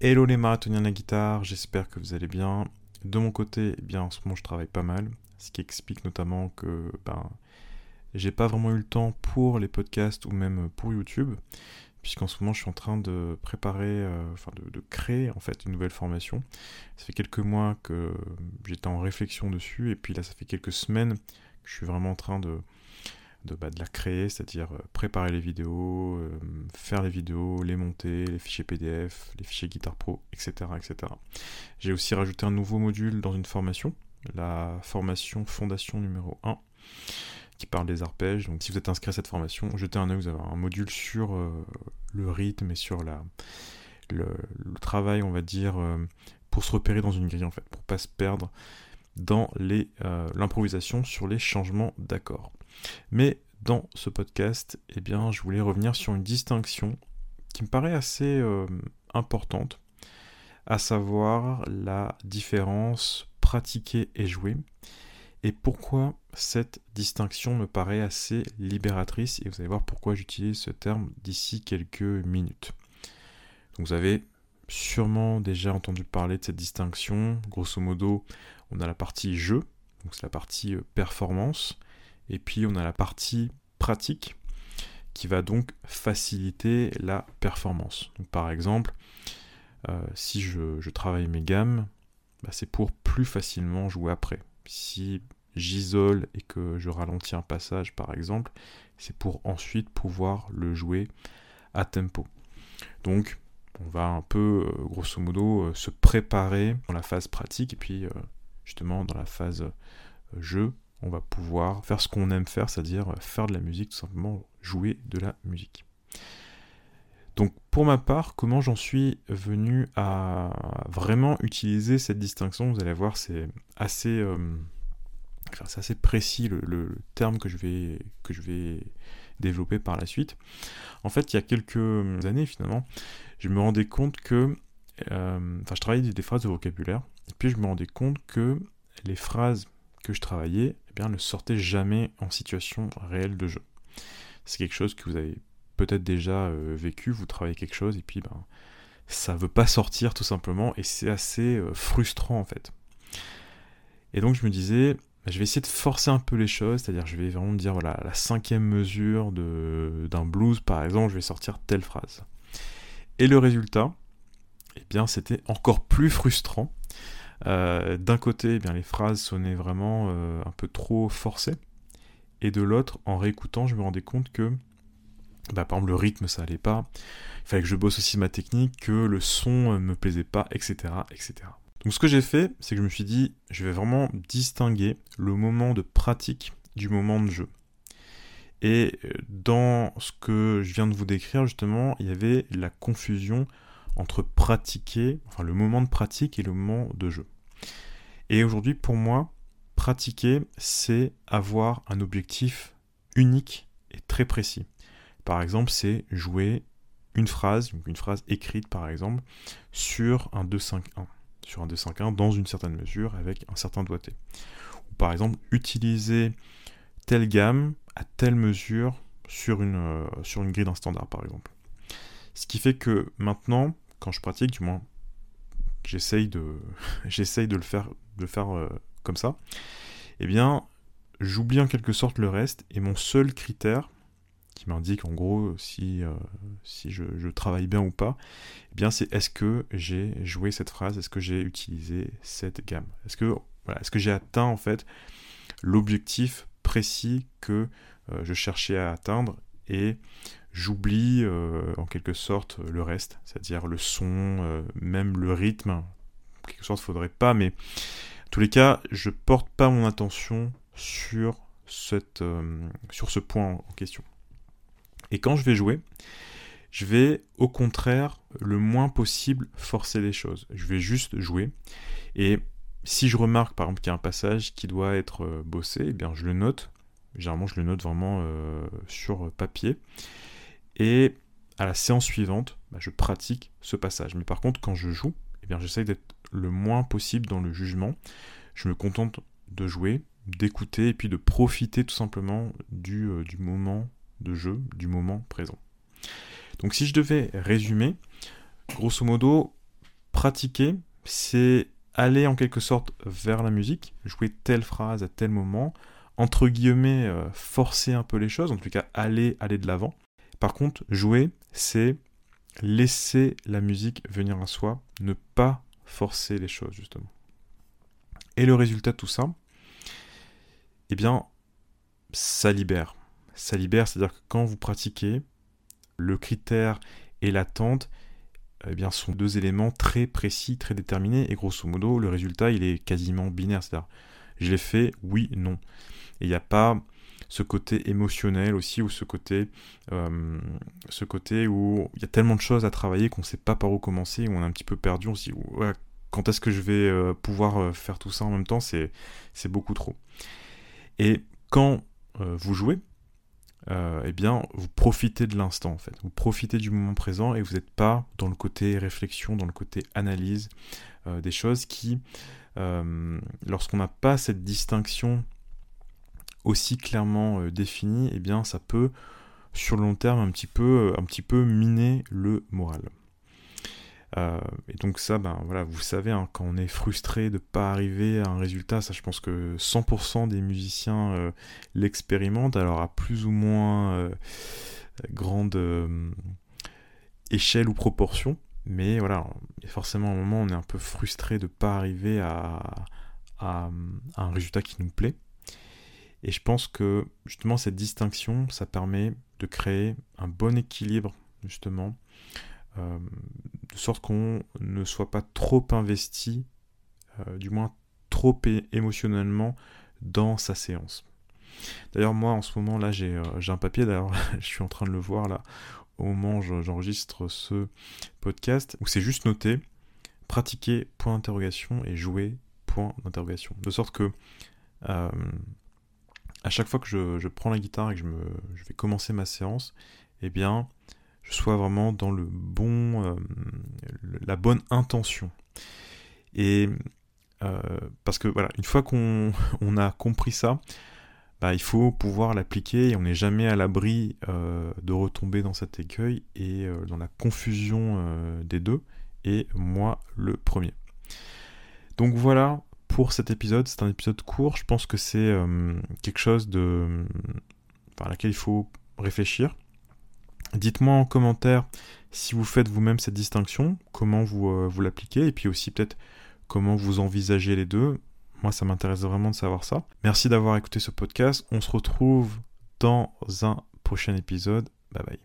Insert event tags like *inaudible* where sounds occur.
Hello les marathoniens de la guitare, j'espère que vous allez bien. De mon côté, eh bien en ce moment je travaille pas mal, ce qui explique notamment que ben, j'ai pas vraiment eu le temps pour les podcasts ou même pour YouTube, puisqu'en ce moment je suis en train de préparer, euh, enfin de, de, créer en fait une nouvelle formation. Ça fait quelques mois que j'étais en réflexion dessus, et puis là ça fait quelques semaines que je suis vraiment en train de, de, bah, de la créer, c'est-à-dire euh, préparer les vidéos, euh, faire les vidéos, les monter, les fichiers PDF, les fichiers Guitar Pro, etc. etc. J'ai aussi rajouté un nouveau module dans une formation, la formation Fondation numéro 1, qui parle des arpèges. Donc si vous êtes inscrit à cette formation, jetez un œil, vous avez un module sur euh, le rythme et sur la, le, travail, on va dire, pour se repérer dans une grille en fait, pour pas se perdre dans euh, l'improvisation sur les changements d'accords. Mais dans ce podcast, eh bien, je voulais revenir sur une distinction qui me paraît assez euh, importante, à savoir la différence pratiquer et jouer, et pourquoi cette distinction me paraît assez libératrice, et vous allez voir pourquoi j'utilise ce terme d'ici quelques minutes. Donc vous avez sûrement déjà entendu parler de cette distinction, grosso modo, on a la partie jeu, donc c'est la partie euh, performance, et puis on a la partie pratique qui va donc faciliter la performance. Par exemple, euh, si je, travaille mes gammes, bah c'est pour plus facilement jouer après. Si j'isole et que je ralentis un passage par exemple, c'est pour ensuite pouvoir le jouer à tempo. Donc on va un peu, euh, grosso modo, se préparer dans la phase pratique et puis justement dans la phase euh, jeu, on va pouvoir faire ce qu'on aime faire, c'est-à-dire faire de la musique, tout simplement jouer de la musique. Donc pour ma part, comment j'en suis venu à vraiment utiliser cette distinction, vous allez voir, c'est assez, euh, précis le, terme que je, vais, développer par la suite. En fait, il y a quelques années finalement, je me rendais compte que, euh, enfin je travaillais des phrases de vocabulaire, et puis je me rendais compte que les phrases que je travaillais eh bien, ne sortaient jamais en situation réelle de jeu. C'est quelque chose que vous avez peut-être déjà euh, vécu, vous travaillez quelque chose et puis ben, ça veut pas sortir tout simplement et c'est assez euh, frustrant en fait. Et donc je me disais, ben, je vais essayer de forcer un peu les choses, c'est-à-dire je vais vraiment me dire voilà, la cinquième mesure d'un blues par exemple, je vais sortir telle phrase. Et le résultat, eh bien c'était encore plus frustrant euh, D'un côté, eh bien, les phrases sonnaient vraiment euh, un peu trop forcées, et de l'autre, en réécoutant, je me rendais compte que, bah, par exemple, le rythme, ça allait pas, il fallait que je bosse aussi ma technique, que le son euh, me plaisait pas, etc., etc. Donc ce que j'ai fait, c'est que je me suis dit, je vais vraiment distinguer le moment de pratique du moment de jeu. Et dans ce que je viens de vous décrire, justement, il y avait la confusion entre pratiquer, enfin le moment de pratique et le moment de jeu. Et aujourd'hui, pour moi, pratiquer, c'est avoir un objectif unique et très précis. Par exemple, c'est jouer une phrase, une phrase écrite par exemple, sur un 2-5-1, sur un 2-5-1 dans une certaine mesure avec un certain doigté. Ou par exemple, utiliser telle gamme à telle mesure sur une, euh, sur une grille d'un standard par exemple. Ce qui fait que maintenant, quand je pratique, du moins, j'essaye de, *laughs* de le faire, de faire euh, comme ça, eh bien, j'oublie en quelque sorte le reste, et mon seul critère, qui m'indique en gros si, euh, si je, travaille bien ou pas, eh bien c'est est-ce que j'ai joué cette phrase, est-ce que j'ai utilisé cette gamme, est-ce que, est-ce que j'ai atteint en fait l'objectif précis que euh, je cherchais à atteindre, et j'oublie euh, en quelque sorte le reste, c'est-à-dire le son, euh, même le rythme. En quelque sorte, faudrait pas, mais en tous les cas, je porte pas mon attention sur, cette, euh, sur ce point en question. Et quand je vais jouer, je vais au contraire le moins possible forcer les choses. Je vais juste jouer. Et si je remarque par exemple qu'il y a un passage qui doit être euh, bossé, eh bien je le note. Généralement, je le note vraiment euh, sur papier. Et à la séance suivante, bah, je pratique ce passage. Mais par contre, quand je joue, eh bien, j'essaye d'être le moins possible dans le jugement. Je me contente de jouer, d'écouter et puis de profiter tout simplement du, euh, moment de jeu, du moment présent. Donc si je devais résumer, grosso modo, pratiquer, c'est aller en quelque sorte vers la musique, jouer telle phrase à tel moment, entre guillemets, euh, forcer un peu les choses, en tout cas aller, aller de l'avant. Par contre, jouer, c'est laisser la musique venir à soi, ne pas forcer les choses, justement. Et le résultat de tout ça, eh bien, ça libère. Ça libère, c'est-à-dire que quand vous pratiquez, le critère et l'attente, eh bien, sont deux éléments très précis, très déterminés, et grosso modo, le résultat, il est quasiment binaire, c'est-à-dire, je l'ai fait, oui, non. Et il n'y a pas ce côté émotionnel aussi, ou ce côté, euh, ce côté où il y a tellement de choses à travailler qu'on ne sait pas par où commencer, où on est un petit peu perdu, on se dit, quand est-ce que je vais euh, pouvoir euh, faire tout ça en même temps, c'est beaucoup trop. Et quand vous jouez, eh bien, vous profitez de l'instant en fait. Vous profitez du moment présent et vous n'êtes pas dans le côté réflexion, dans le côté analyse des choses qui, lorsqu'on n'a pas cette distinction aussi clairement euh, défini, eh bien ça peut sur le long terme un petit peu, un petit peu miner le moral. Euh, et donc ça, ben voilà, vous savez, hein, quand on est frustré de ne pas arriver à un résultat, ça je pense que 100% des musiciens euh, l'expérimentent, alors à plus ou moins grande échelle ou proportion, mais voilà, forcément un moment on est un peu frustré de ne pas arriver à, à un résultat qui nous plaît. Et je pense que justement cette distinction, ça permet de créer un bon équilibre, justement, euh, de sorte qu'on ne soit pas trop investi, euh, du moins trop émotionnellement, dans sa séance. D'ailleurs, moi, en ce moment, là, j'ai euh, un papier, d'ailleurs, *laughs* je suis en train de le voir, là, au moment où j'enregistre ce podcast, où c'est juste noté pratiquer, point d'interrogation, et jouer, point d'interrogation. De sorte que à chaque fois que je, prends la guitare et que je, vais commencer ma séance, eh bien, je sois vraiment dans le bon, euh, la bonne intention. Et euh, parce que voilà, une fois qu'on *laughs* a compris ça, bah, il faut pouvoir l'appliquer et on n'est jamais à l'abri euh, de retomber dans cet écueil et dans la confusion des deux, et moi le premier. Donc voilà, pour cet épisode. C'est un épisode court. Je pense que c'est euh, quelque chose de, par laquelle il faut réfléchir. Dites-moi en commentaire si vous faites vous-même cette distinction, comment vous, euh, vous l'appliquez, et puis aussi peut-être comment vous envisagez les deux. Moi, ça m'intéresse vraiment de savoir ça. Merci d'avoir écouté ce podcast. On se retrouve dans un prochain épisode. Bye bye.